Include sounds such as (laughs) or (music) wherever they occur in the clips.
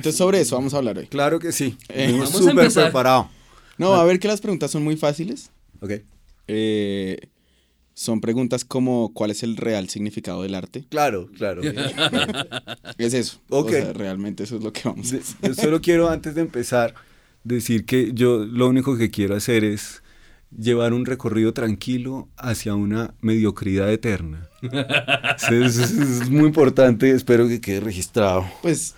Entonces sobre eso vamos a hablar hoy. Claro que sí. Eh, vamos súper preparado. No, a ver que las preguntas son muy fáciles. Ok. Eh, son preguntas como ¿cuál es el real significado del arte? Claro, claro. (laughs) (laughs) Es eso. Ok. O sea, realmente eso es lo que vamos a hacer. Yo solo quiero, antes de empezar, decir que yo lo único que quiero hacer es llevar un recorrido tranquilo hacia una mediocridad eterna. (laughs) Es- es muy importante, espero que quede registrado. Pues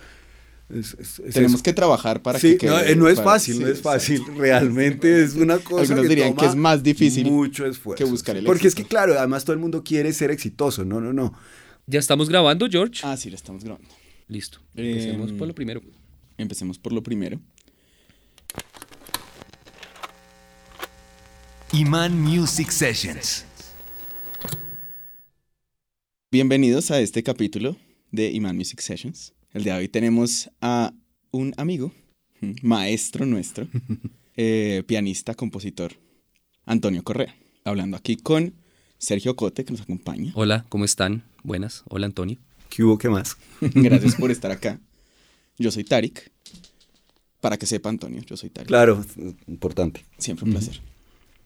Es- es- es tenemos eso. que trabajar para Sí, que quede- eh, no es para- fácil, sí, no es fácil. Realmente es una cosa Algunos que dirían toma que es más difícil mucho esfuerzo. que buscar el Porque es que, claro, además todo el mundo quiere ser exitoso. No, no, no. ¿Ya estamos grabando, George? Ah, sí, lo estamos grabando. Listo. Eh, Empecemos por lo primero. Empecemos por lo primero. Iman Music Sessions. Bienvenidos a este capítulo de Iman Music Sessions. El día de hoy tenemos a un amigo, (laughs) maestro nuestro, (laughs) eh, pianista, compositor, Antonio Correa, hablando aquí con Sergio Cote, que nos acompaña. Hola, ¿cómo están? Buenas. Hola, Antonio. ¿Qué hubo? ¿Qué más? (laughs) Gracias por estar acá. Yo soy Tarik. Para que sepa, Antonio, yo soy Tarik. Claro, importante. Siempre un placer.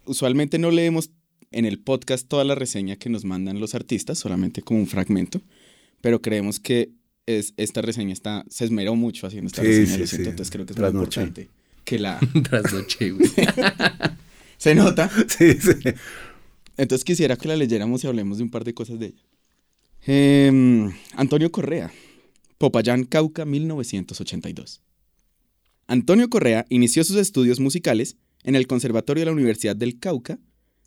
Usualmente no leemos en el podcast toda la reseña que nos mandan los artistas, solamente como un fragmento, pero creemos que es, esta reseña está, se esmeró mucho haciendo esta Sí, reseña, sí, lo siento, sí. entonces creo que es muy Trasnoché. importante que la... (laughs) Trasnoche, güey. (laughs) ¿Se nota? (laughs) Sí, sí. Entonces quisiera que la leyéramos y hablemos de un par de cosas de ella. Em, Antonio Correa, Popayán, Cauca, 1982. Antonio Correa inició sus estudios musicales en el Conservatorio de la Universidad del Cauca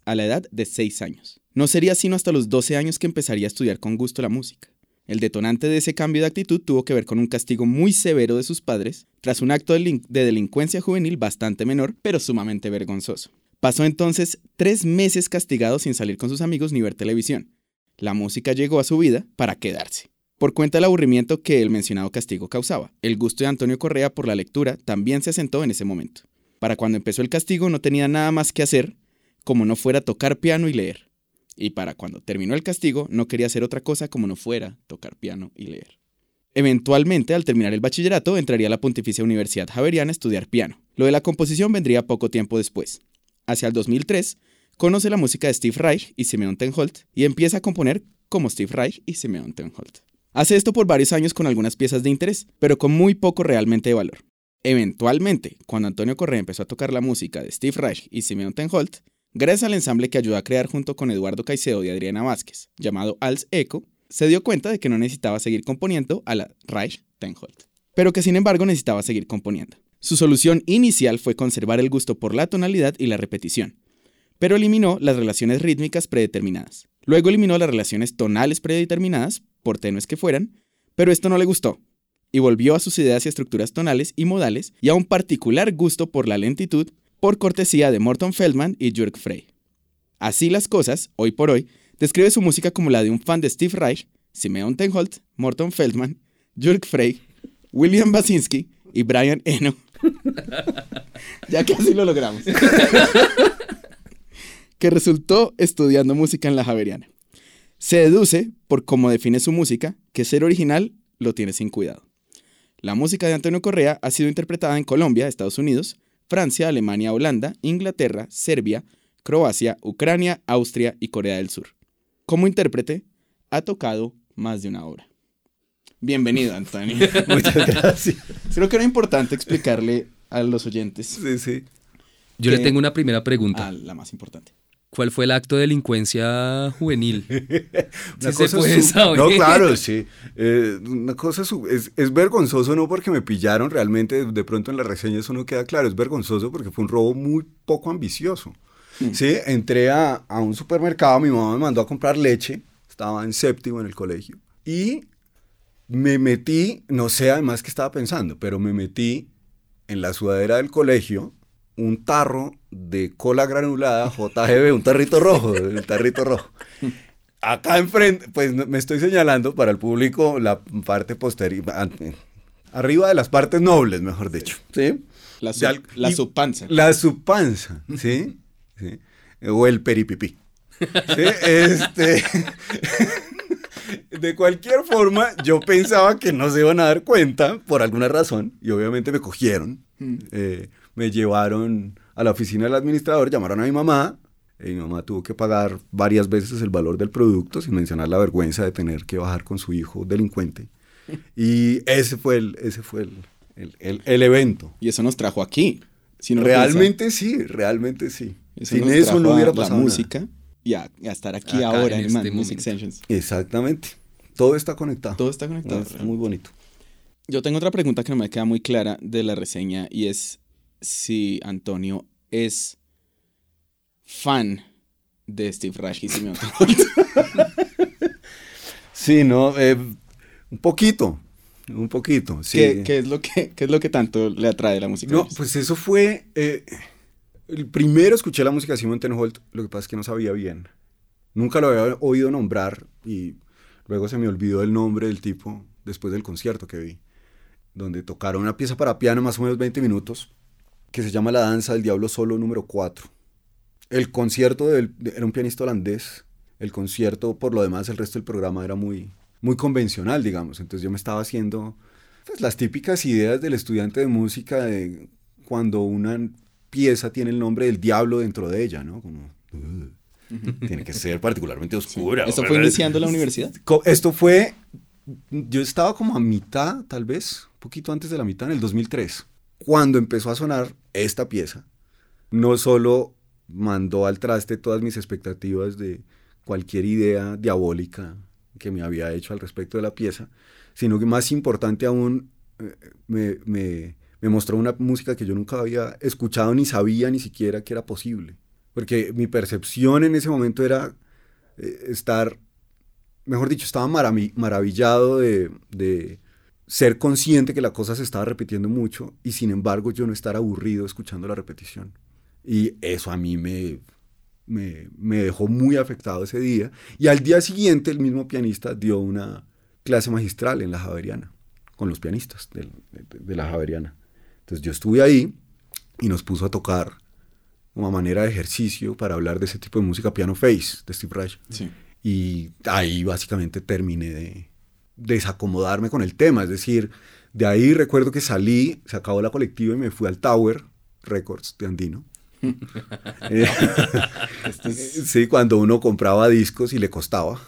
a la edad de 6 años. No sería sino hasta los 12 años que empezaría a estudiar con gusto la música. El detonante de ese cambio de actitud tuvo que ver con un castigo muy severo de sus padres tras un acto de, delin- de delincuencia juvenil bastante menor, pero sumamente vergonzoso. Pasó entonces tres meses castigado sin salir con sus amigos ni ver televisión. La música llegó a su vida para quedarse. Por cuenta del aburrimiento que el mencionado castigo causaba, el gusto de Antonio Correa por la lectura también se asentó en ese momento. Para cuando empezó el castigo no tenía nada más que hacer como no fuera tocar piano y leer. Y para cuando terminó el castigo no quería hacer otra cosa como no fuera tocar piano y leer. Eventualmente, al terminar el bachillerato, entraría a la Pontificia Universidad Javeriana a estudiar piano. Lo de la composición vendría poco tiempo después. Hacia el 2003, conoce la música de Steve Reich y Simeon Tenholt y empieza a componer como Steve Reich y Simeon Tenholt. Hace esto por varios años con algunas piezas de interés, pero con muy poco realmente de valor. Eventualmente, cuando Antonio Correa empezó a tocar la música de Steve Reich y Simeon Tenholt, gracias al ensamble que ayudó a crear junto con Eduardo Caicedo y Adriana Vázquez, llamado Als Echo, se dio cuenta de que no necesitaba seguir componiendo a la Reich Tenholt, pero que sin embargo necesitaba seguir componiendo. Su solución inicial fue conservar el gusto por la tonalidad y la repetición, pero eliminó las relaciones rítmicas predeterminadas. Luego eliminó las relaciones tonales predeterminadas, por tenues que fueran, pero esto no le gustó, y volvió a sus ideas y estructuras tonales y modales y a un particular gusto por la lentitud por cortesía de Morton Feldman y Jörg Frey. Así las cosas, hoy por hoy, describe su música como la de un fan de Steve Reich, Simeon Tenholt, Morton Feldman, Jörg Frey, William Basinski y Brian Eno. (laughs) ya casi lo logramos. (laughs) que resultó estudiando música en la Javeriana. Se deduce, por cómo define su música, que ser original lo tiene sin cuidado. La música de Antonio Correa ha sido interpretada en Colombia, Estados Unidos, Francia, Alemania, Holanda, Inglaterra, Serbia, Croacia, Ucrania, Austria y Corea del Sur. Como intérprete, ha tocado más de una obra. Bienvenido, Antonio. (laughs) Muchas gracias. Creo que era importante explicarle a los oyentes Sí, sí. Yo le tengo una primera pregunta. a la más importante. ¿Cuál fue el acto de delincuencia juvenil? (laughs) Una Sí se cosa puede su- saber. No, claro, sí. Eh, una cosa es, es vergonzoso, no porque me pillaron realmente, de pronto en las reseñas uno queda claro, es vergonzoso porque fue un robo muy poco ambicioso. Sí, entré a, a un supermercado, mi mamá me mandó a comprar leche, estaba en séptimo en el colegio, y me metí, no sé además qué estaba pensando, pero me metí en la sudadera del colegio un tarro de cola granulada JGB, un tarrito rojo, el tarrito rojo. Acá enfrente, pues me estoy señalando para el público la parte posterior, arriba de las partes nobles, mejor dicho. ¿Sí? La, sub- al- la y- subpanza. La subpanza, ¿sí? ¿Sí? O el peripipí. ¿Sí? Este, (laughs) De cualquier forma, yo pensaba que no se iban a dar cuenta por alguna razón y obviamente me cogieron. Mm. Eh, me llevaron a la oficina del administrador, llamaron a mi mamá y mi mamá tuvo que pagar varias veces el valor del producto sin mencionar la vergüenza de tener que bajar con su hijo delincuente. Y ese fue el, ese fue el, el- el- el evento. Y eso nos trajo aquí. Si no realmente sí, realmente sí. Sin eso no hubiera pasado la nada. música y a, a estar aquí Acá, ahora en este Music. Sessions. Exactamente. Todo está conectado. Todo está conectado. Es muy bonito. Yo tengo otra pregunta que no me queda muy clara de la reseña y es si Antonio es fan de Steve Reich y Simeon Holt. (laughs) Sí, no, eh, un poquito, un poquito. Sí. ¿Qué, qué es lo que, ¿Qué es lo que tanto le atrae la música? No, pues eso fue. eh, el primero escuché la música de Simon Tenholt, lo que pasa es que no sabía bien. Nunca lo había oído nombrar y luego se me olvidó el nombre del tipo después del concierto que vi, donde tocaron una pieza para piano, más o menos 20 minutos, que se llama La Danza del Diablo Solo número 4. El concierto del- de- era un pianista holandés. El concierto, por lo demás, el resto del programa era muy, muy convencional, digamos. Entonces yo me estaba haciendo pues, las típicas ideas del estudiante de música de cuando una pieza tiene el nombre del diablo dentro de ella, ¿no? Como, "Ugh, tiene que ser particularmente oscura. ¿Esto ¿verdad?". fue iniciando la universidad? Esto fue, yo estaba como a mitad, tal vez, un poquito antes de la mitad, en el 2003, cuando empezó a sonar esta pieza. No solo mandó al traste todas mis expectativas de cualquier idea diabólica que me había hecho al respecto de la pieza, sino que más importante aún, eh, me, me- mostró una música que yo nunca había escuchado ni sabía ni siquiera que era posible. Porque mi percepción en ese momento era eh, estar mejor dicho, estaba maravi- maravillado de ser consciente que la cosa se estaba repitiendo mucho y sin embargo yo no estar aburrido escuchando la repetición. Y eso a mí me, me, me dejó muy afectado ese día. Y al día siguiente el mismo pianista dio una clase magistral en la Javeriana, con los pianistas de, de la Javeriana. Entonces yo estuve ahí y nos puso a tocar como manera de ejercicio para hablar de ese tipo de música piano face de Steve Reich. Sí. Y ahí básicamente terminé de desacomodarme con el tema. Es decir, de ahí recuerdo que salí, se acabó la colectiva y me fui al Tower Records de Andino. (laughs) Eh, sí, cuando uno compraba discos y le costaba,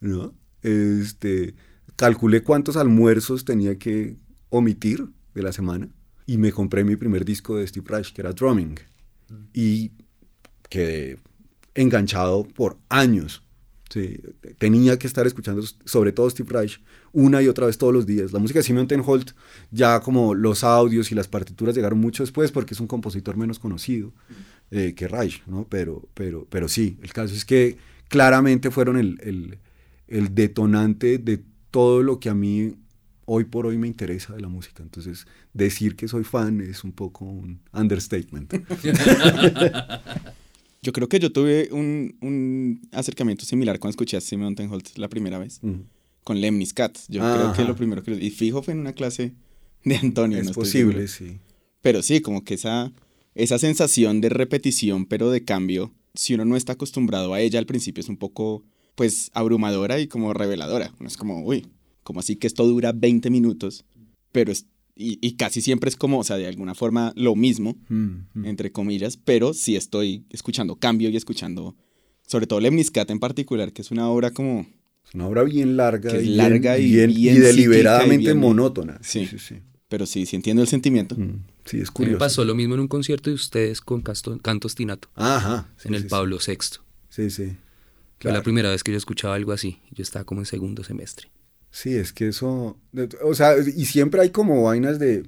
¿no? Este, calculé cuántos almuerzos tenía que omitir de la semana y me compré mi primer disco de Steve Reich, que era Drumming. Y quedé enganchado por años. Sí, tenía que estar escuchando sobre todo Steve Reich una y otra vez todos los días. La música de Simeon Tenholt, ya como los audios y las partituras llegaron mucho después porque es un compositor menos conocido eh, que Reich, ¿no? Pero, pero, pero sí, el caso es que claramente fueron el, el- el detonante de todo lo que a mí hoy por hoy me interesa de la música. Entonces, decir que soy fan es un poco un understatement. (laughs) (laughs) Yo creo que yo tuve un, un acercamiento similar cuando escuché a Simon Tenholt la primera vez, con Lemnis Cat. Yo Ajá. creo que lo primero que... Y fijo fue en una clase de Antonio. es no posible, sí. Pero sí, como que esa, esa sensación de repetición, pero de cambio, si uno no está acostumbrado a ella al principio es un poco, pues, abrumadora y como reveladora. Uno es como, uy, como así que esto dura 20 minutos, pero es, y, y casi siempre es como, o sea, de alguna forma lo mismo, Mm, mm. entre comillas, pero sí estoy escuchando cambio y escuchando, sobre todo Lemniscat en particular, que es una obra como, Es una obra bien larga, Que es y, larga y bien- y bien psíquica y deliberadamente bien- monótona. Sí. sí, sí. pero sí, sí entiendo el sentimiento. Mm, sí, es A mí me curioso. pasó lo mismo en un concierto de ustedes con Casto- Canto Ostinato, Ajá. sí, en el sí, Pablo VI. Sí, sí. Fue la Claro. primera vez que yo escuchaba algo así. Yo estaba como en segundo semestre. Sí, es que eso, o sea, y siempre hay como vainas de,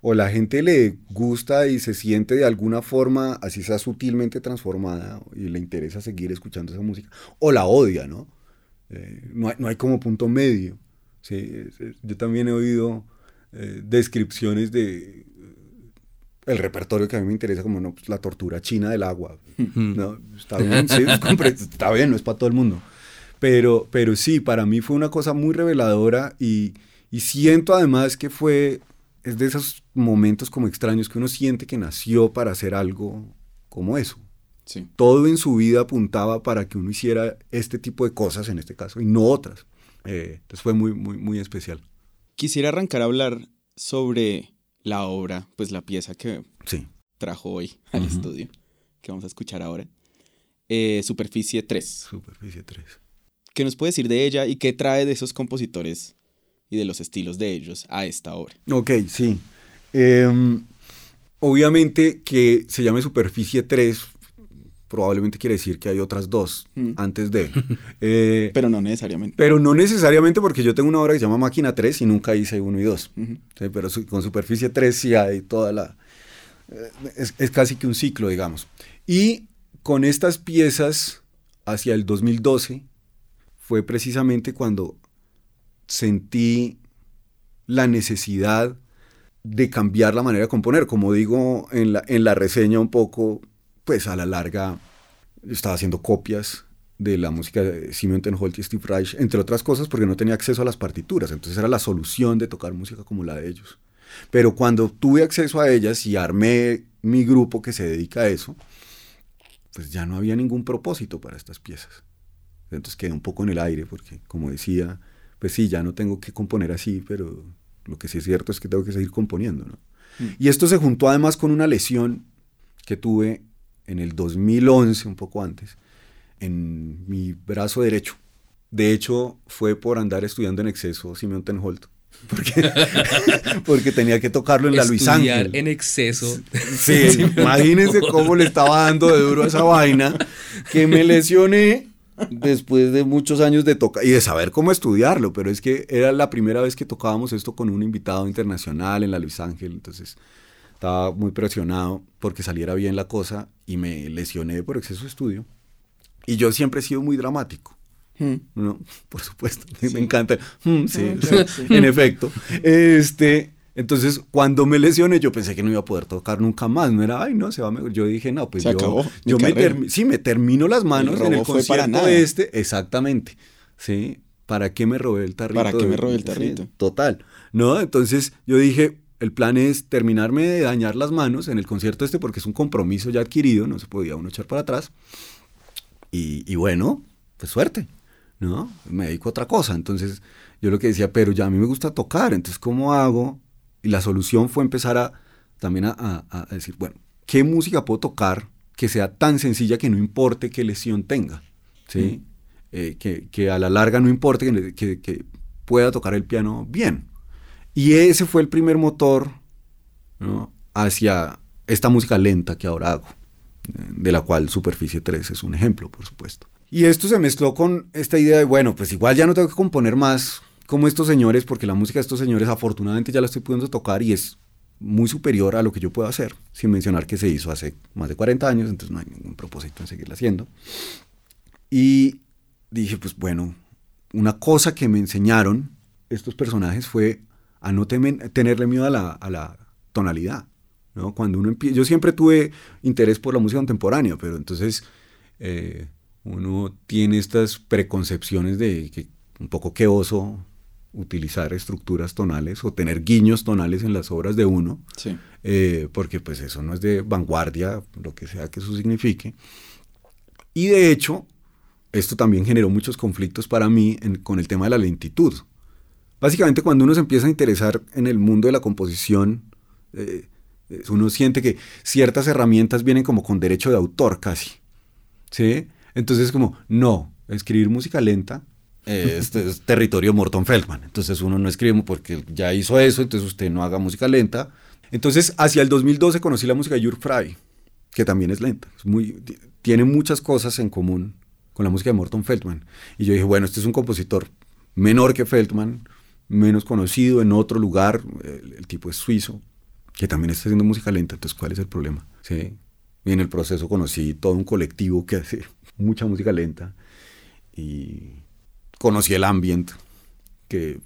o la gente le gusta y se siente de alguna forma, así sea sutilmente transformada, y le interesa seguir escuchando esa música, o la odia, ¿no? Eh, no, hay, no hay como punto medio. Sí, yo también he oído eh, descripciones de el repertorio que a mí me interesa, como no, pues, la tortura china del agua. No, está bien, sí, (laughs) está bien, no es para todo el mundo. Pero, pero sí, para mí fue una cosa muy reveladora y, y siento además que fue, es de esos momentos como extraños que uno siente que nació para hacer algo como eso. Sí. Todo en su vida apuntaba para que uno hiciera este tipo de cosas en este caso y no otras. Eh, entonces fue muy, muy, muy especial. Quisiera arrancar a hablar sobre la obra, pues la pieza que Sí. trajo hoy al Ujú. estudio, que vamos a escuchar ahora. Eh, Superficie 3. Superficie 3. ¿Qué nos puede decir de ella y qué trae de esos compositores y de los estilos de ellos a esta obra? Ok, sí. Em, obviamente que se llame Superficie 3, probablemente quiere decir que hay otras dos Mm. antes de. (laughs) Eh, Pero no necesariamente. pero no necesariamente porque yo tengo una obra que se llama Máquina 3 y nunca hice 1 y 2. Ujú. Sí, pero su- con Superficie 3 sí hay toda la... eh, Es, es casi que un ciclo, digamos. Y con estas piezas, hacia el 2012, fue precisamente cuando sentí la necesidad de cambiar la manera de componer. Como digo en la, en la reseña un poco, pues a la larga estaba haciendo copias de la música de Simeon Tenholt y Steve Reich, entre otras cosas porque no tenía acceso a las partituras, entonces era la solución de tocar música como la de ellos. Pero cuando tuve acceso a ellas y armé mi grupo que se dedica a eso, pues ya no había ningún propósito para estas piezas. Entonces quedé un poco en el aire porque, como decía, pues sí, ya no tengo que componer así, pero lo que sí es cierto es que tengo que seguir componiendo. ¿no? Mm. Y esto se juntó además con una lesión que tuve en el 2011, un poco antes, en mi brazo derecho. De hecho, fue por andar estudiando en exceso Simeon Tenholt. (laughs) Porque, porque tenía que tocarlo en la Luis Estudiar Ángel. en exceso. Sí, (laughs) imagínense cómo le estaba dando de duro a esa vaina, que me lesioné después de muchos años de tocar y de saber cómo estudiarlo, pero es que era la primera vez que tocábamos esto con un invitado internacional en la Luis Ángel, entonces estaba muy presionado porque saliera bien la cosa y me lesioné por exceso de estudio. Y yo siempre he sido muy dramático. Mm. ¿no? (laughs) Por supuesto, me encanta. Mm, sí, Mm, sí, claro, sí. en efecto. Este, entonces, cuando me lesioné, yo pensé que no iba a poder tocar nunca más. No era, ay, no, se va mejor. Yo dije, no, pues Se yo, acabó yo me, termi- sí, me termino las manos El en el concierto este. Exactamente. Sí. ¿Para qué me robé el tarrito? ¿Para qué me robé el sí, tarrito? total. ¿No? Entonces, yo dije, el plan es terminarme de dañar las manos en el concierto este porque es un compromiso ya adquirido, no se podía uno echar para atrás. Y, y bueno, pues suerte, ¿no? Me dedico a otra cosa. Entonces yo lo que decía, pero ya a mí me gusta tocar, entonces ¿cómo hago? Y la solución fue empezar a también a, a- a decir, bueno, ¿qué música puedo tocar que sea tan sencilla que no importe qué lesión tenga? ¿Sí? Eh, que, que a la larga no importe que, que- que pueda tocar el piano bien. Y ese fue el primer motor ¿no? hacia esta música lenta que ahora hago, eh, de la cual Superficie 3 es un ejemplo, por supuesto. Y esto se mezcló con esta idea de, bueno, pues igual ya no tengo que componer más como estos señores, porque la música de estos señores afortunadamente ya la estoy pudiendo tocar y es muy superior a lo que yo puedo hacer, sin mencionar que se hizo hace más de 40 años, entonces no hay ningún propósito en seguirla haciendo. Y dije, pues bueno, una cosa que me enseñaron estos personajes fue a no temen- tenerle miedo a la, a la tonalidad. ¿no? Cuando uno empie- yo siempre tuve interés por la música contemporánea, pero entonces eh, uno tiene estas preconcepciones de que un poco que oso utilizar estructuras tonales o tener guiños tonales en las obras de uno, Sí. eh, porque pues eso no es de vanguardia, lo que sea que eso signifique. Y de hecho, esto también generó muchos conflictos para mí en- con el tema de la lentitud. Básicamente cuando uno se empieza a interesar en el mundo de la composición, eh, uno siente que ciertas herramientas vienen como con derecho de autor casi. ¿Sí? Entonces como, no, escribir música lenta este es territorio Morton Feldman. Entonces uno no escribe porque ya hizo eso, entonces usted no haga música lenta. Entonces hacia el 2012 conocí la música de Jürg Frey, que también es lenta. Es muy, ti- tiene muchas cosas en común con la música de Morton Feldman. Y yo dije, bueno, este es un compositor menor que Feldman, menos conocido en otro lugar, el, el tipo es suizo, que también está haciendo música lenta, entonces ¿cuál es el problema? ¿Sí? Y en el proceso conocí todo un colectivo que hace (laughs) mucha música lenta y conocí el ambient, que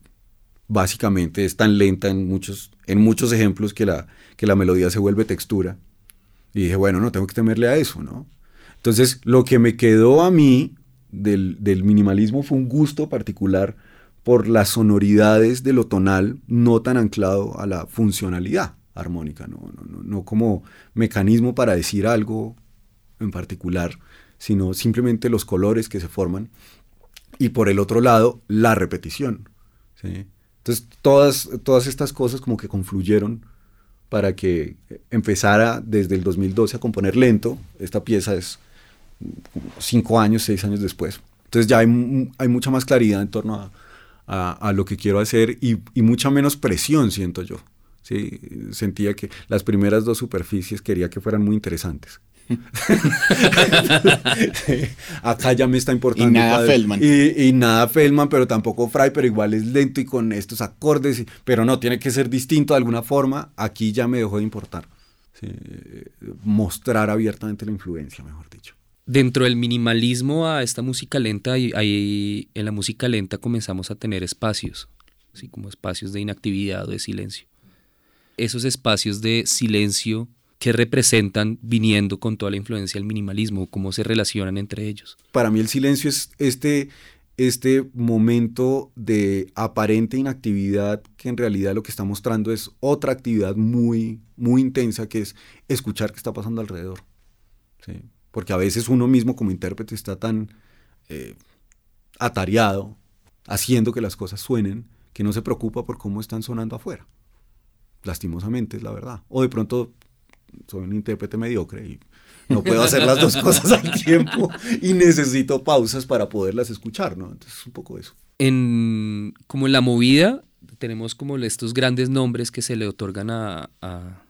básicamente es tan lenta en muchos, en muchos ejemplos que la, que la melodía se vuelve textura. Y dije, bueno, no tengo que temerle a eso, ¿no? Entonces, lo que me quedó a mí del, del minimalismo fue un gusto particular por las sonoridades de lo tonal, no tan anclado a la funcionalidad armónica, no, no, no, no como mecanismo para decir algo en particular, sino simplemente los colores que se forman. Y por el otro lado, la repetición. Entonces, todas, todas estas cosas como que confluyeron para que empezara desde el 2012 a componer lento. Esta pieza es cinco años, seis años después. Entonces ya hay, hay mucha más claridad en torno a, a, a lo que quiero hacer y, y, mucha menos presión, siento yo. ¿sí? Sentía que las primeras dos superficies quería que fueran muy interesantes. (laughs) Acá ya me está importando. Y nada padre. Feldman. Y, y, nada Feldman, pero tampoco Fry, pero igual es lento y con estos acordes. Y, pero no, tiene que ser distinto de alguna forma. Aquí ya me dejó de importar. Sí, mostrar abiertamente la influencia, mejor dicho. Dentro del minimalismo a esta música lenta, ahí en la música lenta comenzamos a tener espacios, así como espacios de inactividad o de silencio. Esos espacios de silencio que representan viniendo con toda la influencia del minimalismo, cómo se relacionan entre ellos. Para mí el silencio es este, este momento de aparente inactividad que en realidad lo que está mostrando es otra actividad muy, muy intensa que es escuchar qué está pasando alrededor. ¿sí? Porque a veces uno mismo como intérprete está tan eh, atareado, haciendo que las cosas suenen, que no se preocupa por cómo están sonando afuera. Lastimosamente es la verdad. O de pronto soy un intérprete mediocre y no puedo hacer las dos cosas al tiempo y necesito pausas para poderlas escuchar, ¿no? Entonces un poco eso. En, como en la movida tenemos como estos grandes nombres que se le otorgan a, a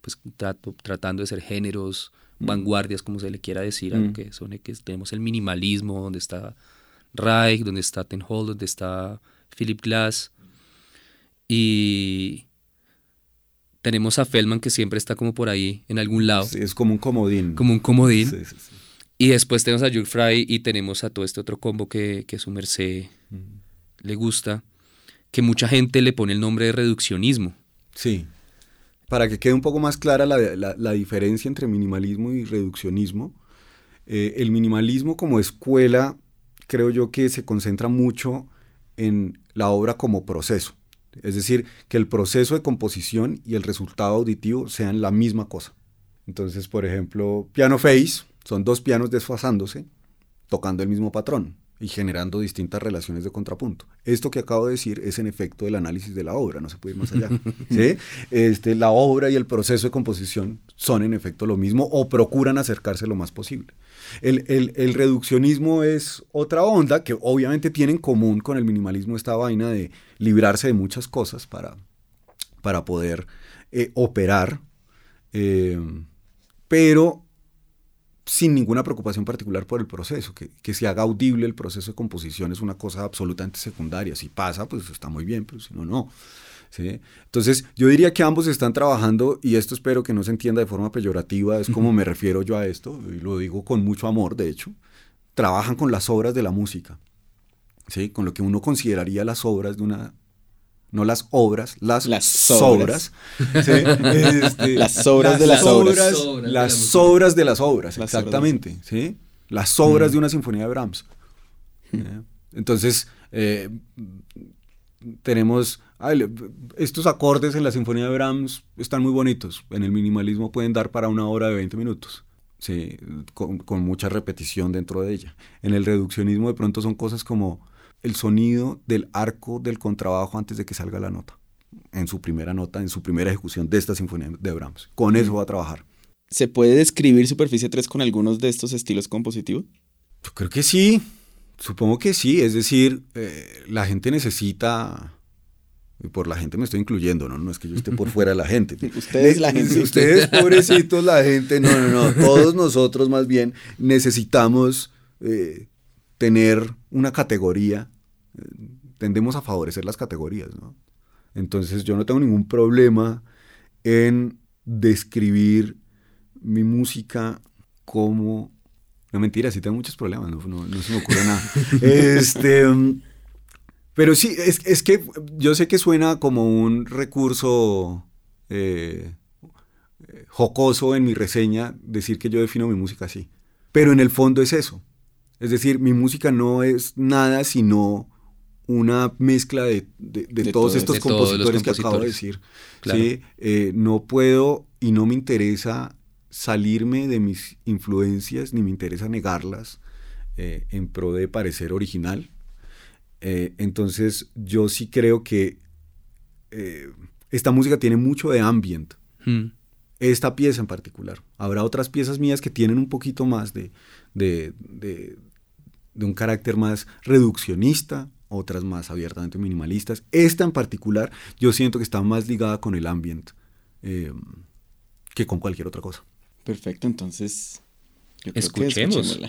pues trato, tratando de ser géneros, mm. vanguardias, como se le quiera decir, mm. aunque son que tenemos el minimalismo, donde está Reich, donde está Ten Hall, donde está Philip Glass, y tenemos a Feldman que siempre está como por ahí, en algún lado. Sí, es como un comodín. Como un comodín. Sí, sí, y después tenemos a Jules Fry y tenemos a todo este otro combo que, que su merced le gusta, que mucha gente le pone el nombre de reduccionismo. Sí. Para que quede un poco más clara la, la, la diferencia entre minimalismo y reduccionismo, eh, el minimalismo como escuela creo yo que se concentra mucho en la obra como proceso. Es decir, que el proceso de composición y el resultado auditivo sean la misma cosa. Entonces, por ejemplo, piano face son dos pianos desfasándose, tocando el mismo patrón y generando distintas relaciones de contrapunto. Esto que acabo de decir es en efecto el análisis de la obra, no se puede ir más allá. (laughs) ¿sí? este, la obra y el proceso de composición son en efecto lo mismo o procuran acercarse lo más posible. El, el, el, reduccionismo es otra onda que obviamente tiene en común con el minimalismo esta vaina de librarse de muchas cosas para, para poder eh, operar, eh, pero sin ninguna preocupación particular por el proceso, que, que, se haga audible el proceso de composición es una cosa absolutamente secundaria. Si pasa, pues está muy bien, pero si no, no. ¿sí? Entonces, yo diría que ambos están trabajando, y esto espero que no se entienda de forma peyorativa, es como me refiero yo a esto, y lo digo con mucho amor, de hecho, trabajan con las obras de la música, ¿sí? con lo que uno consideraría las obras de una no las obras, las, las sobras. sobras. ¿sí? este, (laughs) las sobras las de las obras. obras las de sobras de las obras, las exactamente. Obras. ¿sí? Las sobras mm. de una sinfonía de Brahms. Entonces, eh, tenemos ay, estos acordes en la sinfonía de Brahms están muy bonitos. En el minimalismo pueden dar para una hora de 20 minutos. Sí, con, con mucha repetición dentro de ella. En el reduccionismo de pronto son cosas como el sonido del arco del contrabajo antes de que salga la nota, en su primera nota, en su primera ejecución de esta sinfonía de Brahms. Con eso va a trabajar. ¿Se puede describir Superficie 3 con algunos de estos estilos compositivos? Yo creo que sí, supongo que sí, es decir, eh, la gente necesita, y por la gente me estoy incluyendo, ¿no? No es que yo esté por fuera de la gente. (laughs) ustedes la gente. Ustedes, pobrecitos, la gente, no, no, no, todos nosotros más bien necesitamos eh, tener una categoría tendemos a favorecer las categorías, ¿no? Entonces yo no tengo ningún problema en describir mi música como... No, mentira, sí tengo muchos problemas, no, no, no se me ocurre nada. (laughs) este, pero sí, es, es, que yo sé que suena como un recurso eh, jocoso en mi reseña decir que yo defino mi música así. Pero en el fondo es eso. Es decir, mi música no es nada sino una mezcla de, de, de, de todos todo, estos compositores, compositores, que acabo de decir. Claro. ¿sí? Eh, no puedo y no me interesa salirme de mis influencias, ni me interesa negarlas eh, en pro de parecer original. Eh, entonces yo sí creo que esta música tiene mucho de ambient. Mm. Esta pieza en particular. Habrá otras piezas mías que tienen un poquito más de, de, de un carácter más reduccionista, otras más abiertamente minimalistas. Esta en particular yo siento que está más ligada con el ambient eh, que con cualquier otra cosa. Perfecto, entonces. yo creo que Escuchemos.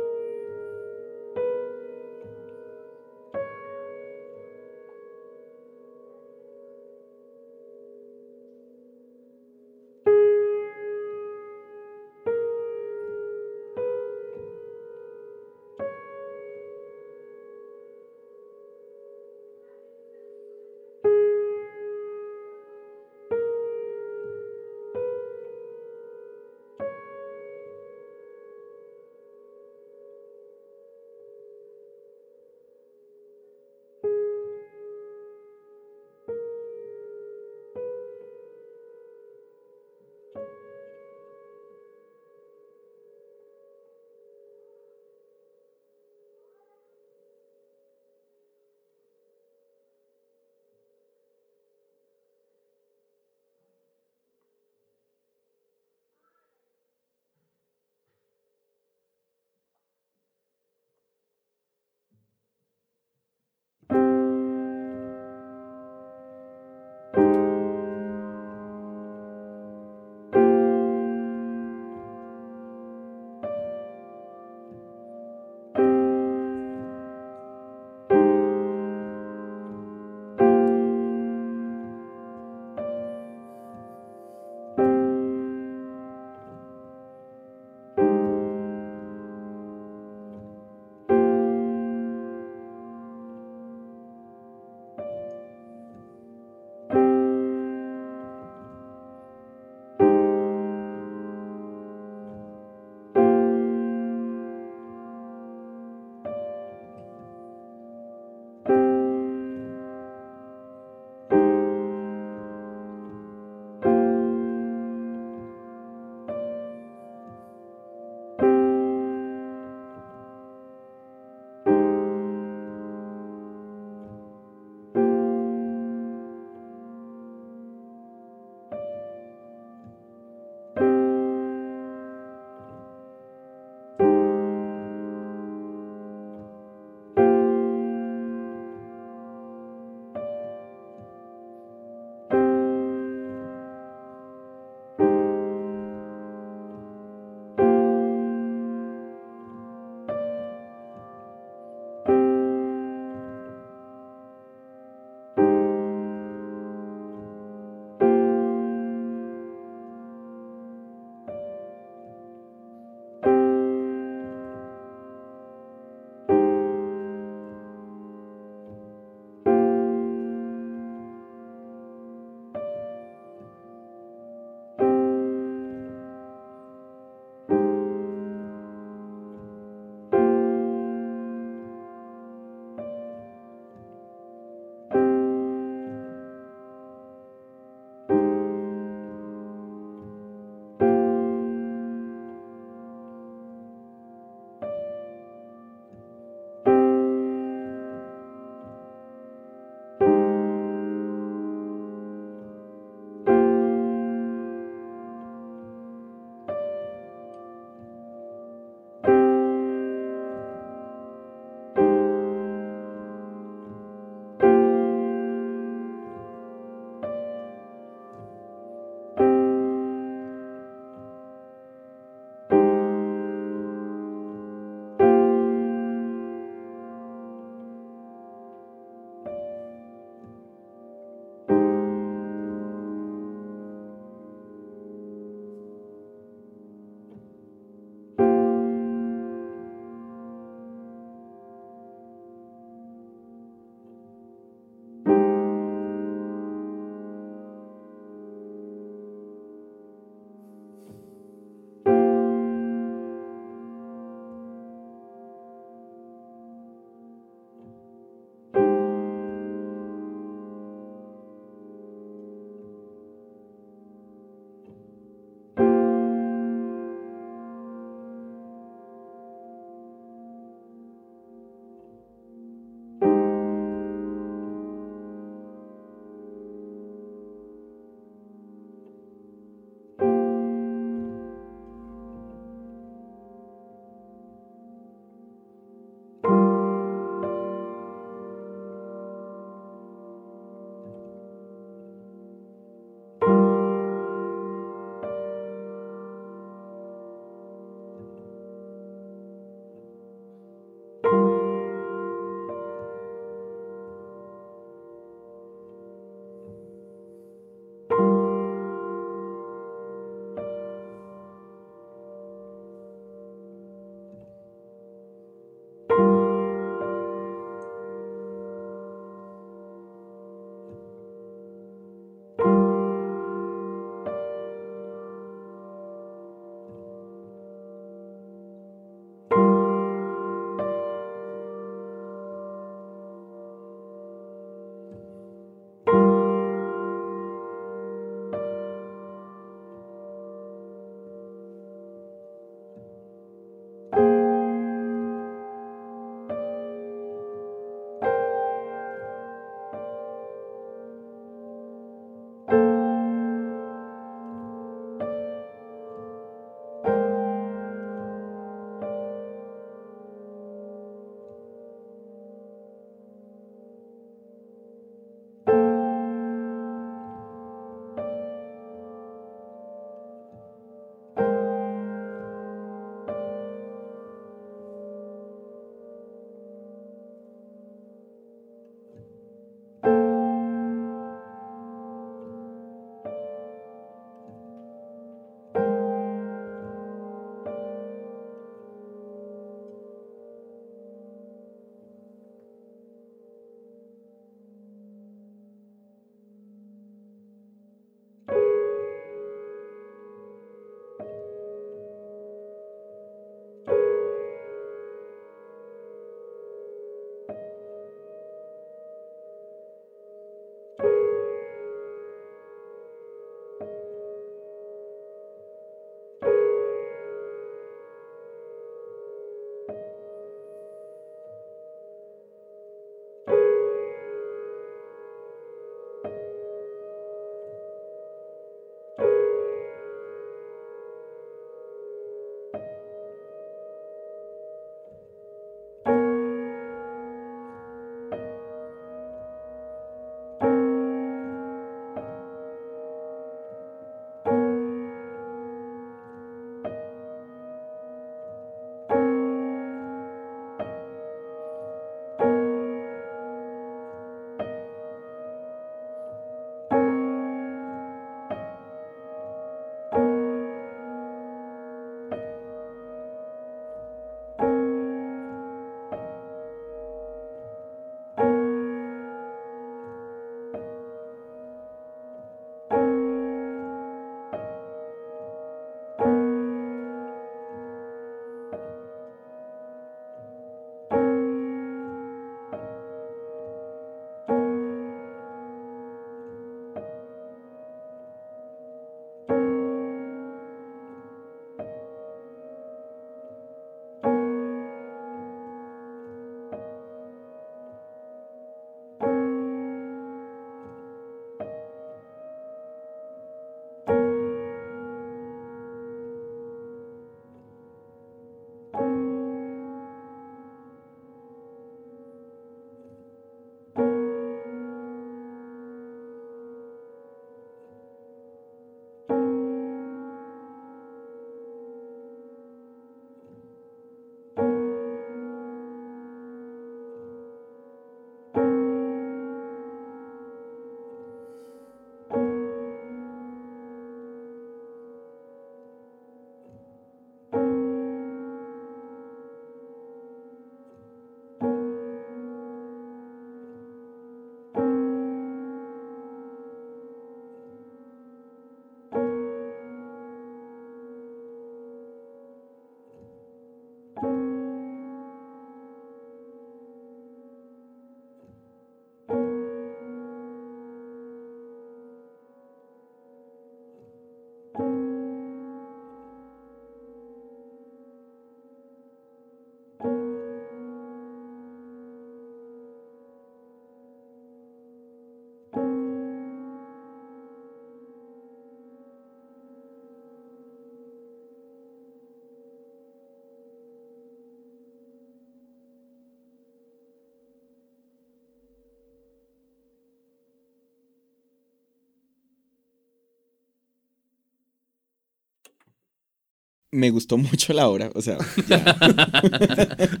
Me gustó mucho la obra, o sea, ya. (laughs)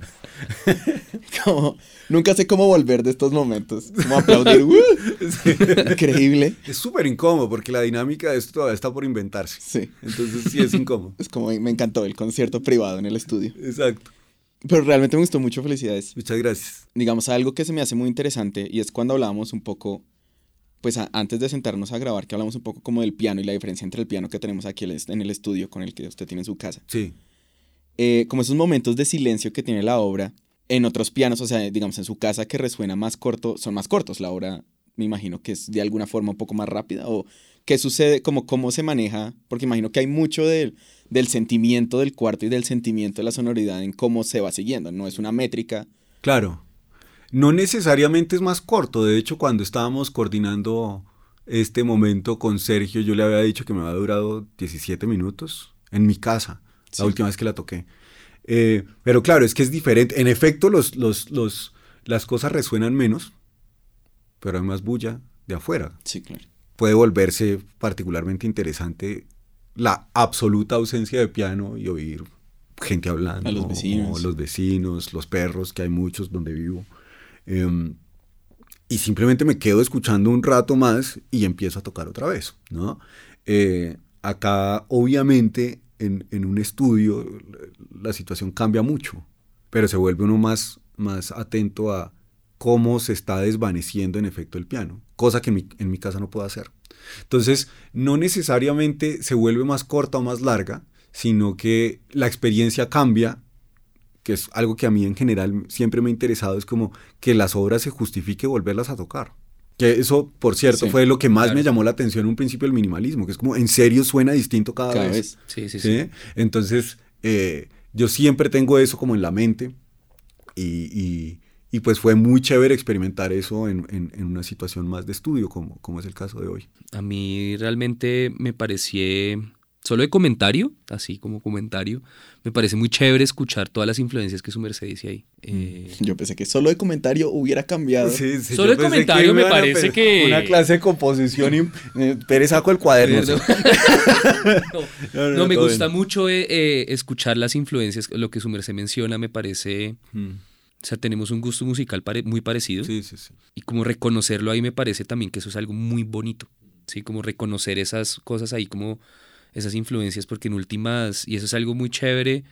Como, nunca sé cómo volver de estos momentos, como aplaudir, ¡uh! increíble. Es súper incómodo porque la dinámica de esto todavía está por inventarse. Sí, Entonces sí es incómodo. es como me encantó el concierto privado en el estudio. Exacto. Pero realmente me gustó mucho, felicidades. Muchas gracias. Digamos, algo que se me hace muy interesante y es cuando hablábamos un poco, pues a- antes de sentarnos a grabar, que hablamos un poco como del piano y la diferencia entre el piano que tenemos aquí en el- en el estudio con el que usted tiene en su casa. Sí. eh, como esos momentos de silencio que tiene la obra en otros pianos, o sea, digamos en su casa que resuena más corto, son más cortos. La obra me imagino que es de alguna forma un poco más rápida o qué sucede, como cómo se maneja, porque imagino que hay mucho del, del sentimiento del cuarto y del sentimiento de la sonoridad en cómo se va siguiendo, no es una métrica. Claro. No necesariamente es más corto. De hecho, cuando estábamos coordinando este momento con Sergio, yo le había dicho que me había durado 17 minutos en mi casa, Sí. la última vez que la toqué. Eh, pero claro, es que es diferente. En efecto, los, los, los, las cosas resuenan menos, pero hay más bulla de afuera. Sí, claro. Puede volverse particularmente interesante la absoluta ausencia de piano y oír gente hablando. A los vecinos. o los vecinos, los perros, que hay muchos donde vivo. Em, y simplemente me quedo escuchando un rato más y empiezo a tocar otra vez, ¿no? Eh, acá, obviamente, en, un estudio la, situación cambia mucho, pero se vuelve uno más, más atento a cómo se está desvaneciendo en efecto el piano, cosa que en mi casa no puedo hacer. Entonces, no necesariamente se vuelve más corta o más larga, sino que la experiencia cambia que es algo que a mí en general siempre me ha interesado, es como que las obras se justifique volverlas a tocar. Que eso, por cierto, Sí, fue lo que más claro. me llamó la atención en un principio el minimalismo, que es como en serio suena distinto cada, Cada vez. vez. Sí, sí, sí. ¿sí? Entonces, eh, yo siempre tengo eso como en la mente y, y- y pues fue muy chévere experimentar eso en, en- en una situación más de estudio, como, como es el caso de hoy. A mí realmente me pareció, solo de comentario, así como comentario, me parece muy chévere escuchar todas las influencias que su merced dice ahí. Eh, Yo pensé que solo de comentario hubiera cambiado. Solo yo el pensé comentario me parece que- Una clase de composición y eh, Pérez saco el cuaderno. No, (laughs) (laughs) No, no, no, me gusta bien. mucho eh, escuchar las influencias, lo que su merced menciona me parece, Mm, o sea, tenemos un gusto musical pare- muy parecido Sí, sí, sí. y como reconocerlo ahí me parece también que eso es algo muy bonito, ¿sí? Como reconocer esas cosas ahí, como esas influencias, porque en últimas, y eso es algo muy chévere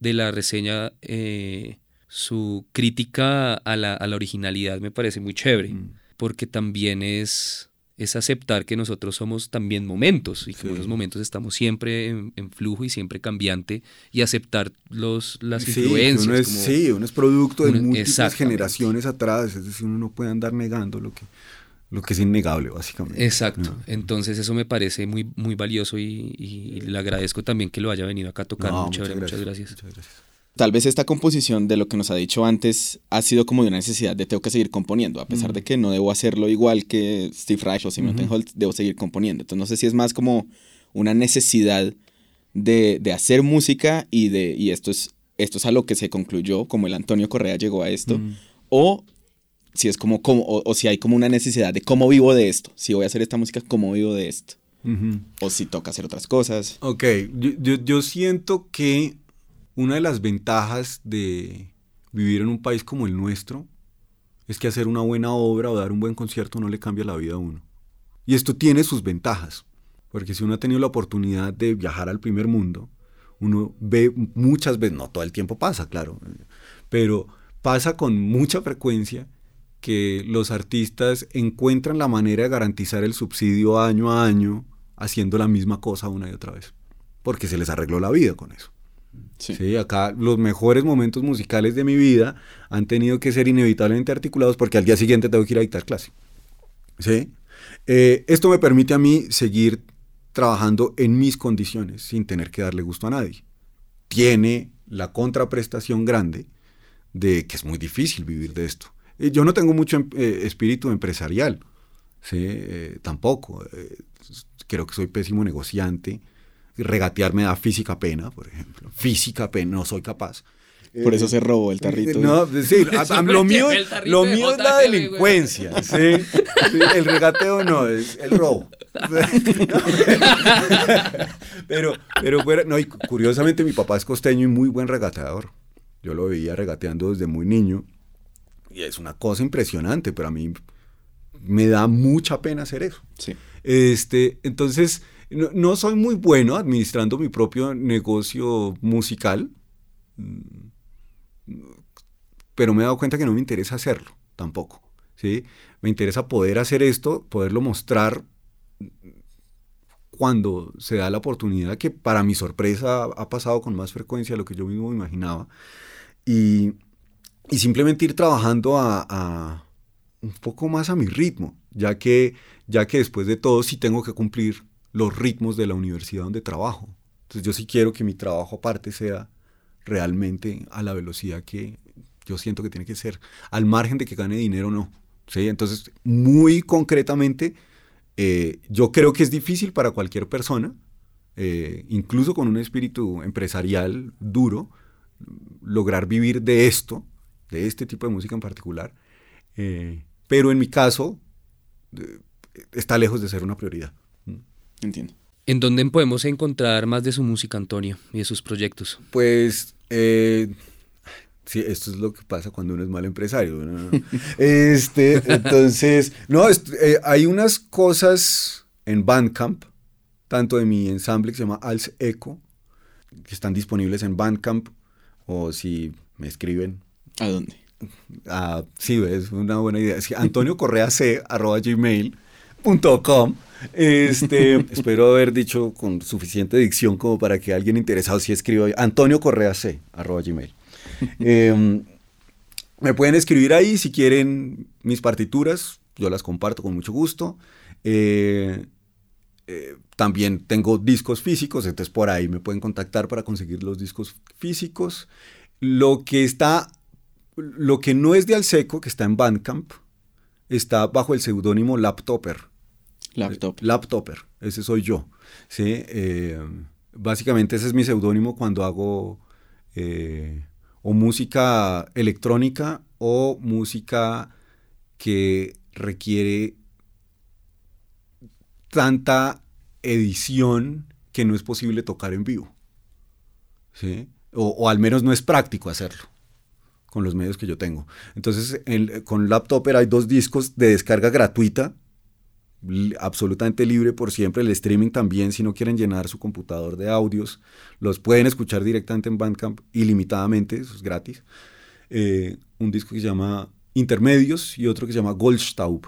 de la reseña, eh, su crítica a la, a la originalidad me parece muy chévere, Mm. porque también es, es aceptar que nosotros somos también momentos, y como Sí. esos momentos estamos siempre en, en flujo y siempre cambiante, y aceptar los, las Sí, que influencias. uno es, como- sí, uno es producto de Uno- múltiples generaciones atrás, es decir, uno no puede andar negando lo que, lo que es innegable, básicamente. Exacto. No. Entonces eso me parece muy, muy valioso y, y le agradezco también que lo haya venido acá a tocar. No, muchas gracias. muchas gracias. Tal vez esta composición de lo que nos ha dicho antes ha sido como de una necesidad de tengo que seguir componiendo, a pesar de que no debo hacerlo igual que Steve Reich o Simon Holt, debo seguir componiendo. Entonces no sé si es más como una necesidad de, de hacer música y de y esto es esto es a lo que se concluyó, como el Antonio Correa llegó a esto, o si es como, como o, o si hay como una necesidad de cómo vivo de esto, si voy a hacer esta música, cómo vivo de esto, Ujú. o si toca hacer otras cosas. Ok, yo, yo- yo siento que una de las ventajas de vivir en un país como el nuestro es que hacer una buena obra o dar un buen concierto no le cambia la vida a uno. Y esto tiene sus ventajas, porque si uno ha tenido la oportunidad de viajar al primer mundo, uno ve muchas veces, no todo el tiempo pasa, claro, pero pasa con mucha frecuencia que los artistas encuentran la manera de garantizar el subsidio año a año haciendo la misma cosa una y otra vez, porque se les arregló la vida con eso. Sí. Sí, acá los mejores momentos musicales de mi vida han tenido que ser inevitablemente articulados porque al día siguiente tengo que ir a dictar clase. ¿Sí? Eh, esto me permite a mí seguir trabajando en mis condiciones sin tener que darle gusto a nadie. Tiene la contraprestación grande de que es muy difícil vivir de esto. Eh, Yo no tengo mucho em- eh, espíritu empresarial, ¿sí? Eh, tampoco. Eh, creo que soy pésimo negociante. Regatear me da física pena, por ejemplo. Física pena, no soy capaz. Por eso se robó el tarrito. No, (laughs) sí, a- a- lo (laughs) mío, lo mío es la delincuencia, ¿sí? Sí, El regateo no, es el robo. (laughs) Pero, pero fuera- no, y curiosamente mi papá es costeño y muy buen regateador. Yo lo veía regateando desde muy niño y es una cosa impresionante, pero a mí me da mucha pena hacer eso. Sí. Este, entonces, no, no soy muy bueno administrando mi propio negocio musical, pero me he dado cuenta que no me interesa hacerlo tampoco. ¿sí? Me interesa poder hacer esto, poderlo mostrar cuando se da la oportunidad, que para mi sorpresa ha pasado con más frecuencia de lo que yo mismo imaginaba. Y, y simplemente ir trabajando a, un poco más a mi ritmo, ya que, ya que después de todo sí tengo que cumplir los ritmos de la universidad donde trabajo. Entonces yo sí quiero que mi trabajo aparte sea realmente a la velocidad que yo siento que tiene que ser, al margen de que gane dinero o no. ¿sí? Entonces, muy concretamente, eh, yo creo que es difícil para cualquier persona, eh, incluso con un espíritu empresarial duro, lograr vivir de esto, de este tipo de música en particular. Eh, pero en mi caso, eh, está lejos de ser una prioridad. Entiendo. ¿En dónde podemos encontrar más de su música, Antonio, y de sus proyectos? Pues, eh, sí, esto es lo que pasa cuando uno es mal empresario. ¿no? (laughs) este, entonces, no, est- eh, hay unas cosas en Bandcamp, tanto de mi ensamble que se llama Als Echo, que están disponibles en Bandcamp, o si me escriben. ¿A dónde? Ah, sí, es una buena idea. Sí, Antonio Correa C, arroba gmail.com. Este, (laughs) espero haber dicho con suficiente dicción como para que alguien interesado sí escriba Antonio Correa C, arroba gmail. Em, me pueden escribir ahí si quieren mis partituras, yo las comparto con mucho gusto. Eh, eh, también tengo discos físicos, entonces por ahí me pueden contactar para conseguir los discos físicos. Lo que está, lo que no es de Alseco, que está en Bandcamp, está bajo el seudónimo Laptoper. Laptop. Laptoper, ese soy yo. ¿sí? Eh, básicamente ese es mi seudónimo cuando hago eh, o música electrónica o música que requiere tanta edición que no es posible tocar en vivo. ¿sí? O, o al menos no es práctico hacerlo con los medios que yo tengo. Entonces, en- con Laptoper hay dos discos de descarga gratuita absolutamente libre por siempre. El streaming también, si no quieren llenar su computador de audios, los pueden escuchar directamente en Bandcamp ilimitadamente, eso es gratis. Eh, un disco que se llama Intermedios y otro que se llama Goldstaub.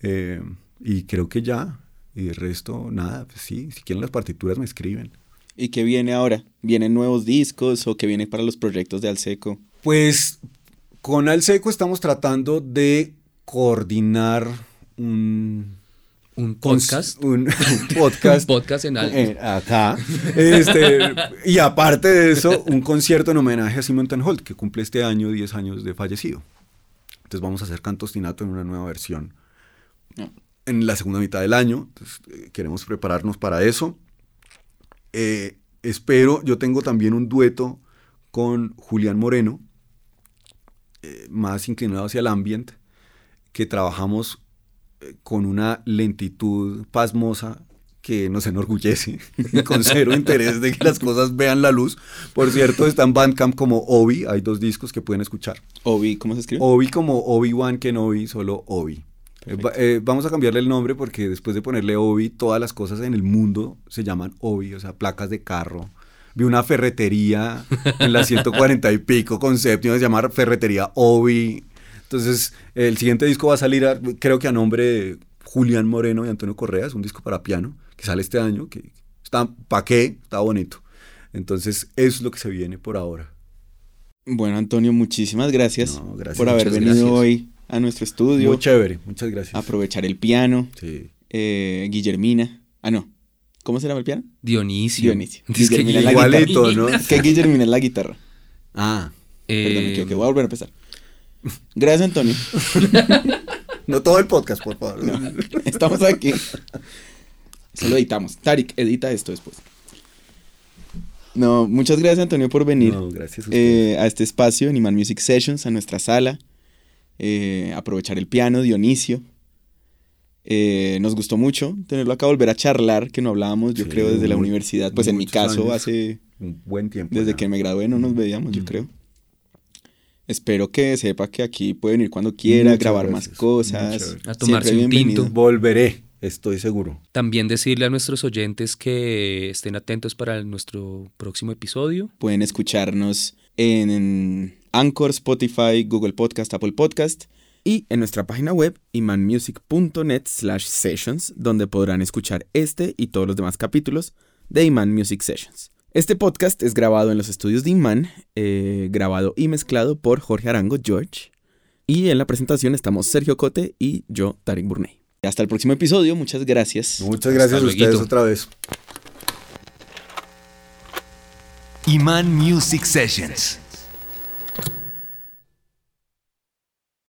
Eh, y creo que ya. Y el resto, nada, pues sí, si quieren las partituras me escriben. ¿Y qué viene ahora? ¿Vienen nuevos discos o qué viene para los proyectos de Alseco? Pues con Alseco estamos tratando de coordinar un ¿Un cons- podcast? Un, (laughs) (laughs) un podcast. Un podcast en algo. eh, acá. Este, y aparte de eso, un concierto en homenaje a Simon Ten Holt, que cumple este año 10 años de fallecido. Entonces vamos a hacer Cantostinato en una nueva versión en la segunda mitad del año. Entonces, eh, queremos prepararnos para eso. Eh, espero, yo tengo también un dueto con Julián Moreno, eh, más inclinado hacia el ambiente, que trabajamos eh, con una lentitud pasmosa que nos enorgullece, (laughs) con cero interés de que las cosas vean la luz. Por cierto, está en Bandcamp como Obi, hay dos discos que pueden escuchar. Obi, ¿cómo se escribe? Obi como Obi-Wan Kenobi, solo Obi. Eh, eh, vamos a cambiarle el nombre porque después de ponerle Obi, todas las cosas en el mundo se llaman Obi, o sea, placas de carro. Vi una ferretería en la 140 y pico con séptimo, se llama Ferretería Obi. Entonces, el siguiente disco va a salir, a- creo que a nombre de Julián Moreno y Antonio Correa, es un disco para piano que sale este año, que está, ¿pa' qué? Está bonito. Entonces, eso es lo que se viene por ahora. Bueno, Antonio, muchísimas gracias, No, gracias, por haber venido gracias. hoy a nuestro estudio. Muy chévere, muchas gracias. Aprovechar el piano. Sí. eh, Guillermina. Ah, no. ¿Cómo se llama el piano? Dionisio. Dionisio. Es que Guillermina la Guillermo- Igualito, ¿no? (laughs) Que Guillermina es la guitarra. Ah, Eh, Perdón, me equivoqué. Voy a volver a empezar. Gracias, Antonio. (laughs) no todo el podcast, por favor. No, estamos aquí. Eso lo editamos. Tarik, edita esto después. No, muchas gracias Antonio por venir No, gracias a ustedes. eh, a este espacio en Iman Music Sessions, a nuestra sala. eh, aprovechar el piano, Dionisio. Eh, nos gustó mucho tenerlo acá, volver a charlar, que no hablábamos, yo Sí, creo, desde la universidad. Pues en mi caso, años. hace Un buen tiempo. desde ya. que me gradué no nos veíamos, yo Mm. creo. Espero que sepa que aquí puede venir cuando quiera, Muchas grabar gracias, más cosas. A tomarse un bienvenido. tinto. Volveré, estoy seguro. También decirle a nuestros oyentes que estén atentos para nuestro próximo episodio. Pueden escucharnos en Anchor, Spotify, Google Podcast, Apple Podcast y en nuestra página web imanmusic.net slash sessions, donde podrán escuchar este y todos los demás capítulos de Iman Music Sessions. Este podcast es grabado en los estudios de Iman, eh, grabado y mezclado por Jorge Arango George. Y en la presentación estamos Sergio Cote y yo, Tarek Burney. Hasta el próximo episodio, muchas gracias. Muchas gracias a ustedes otra vez. Iman Music Sessions.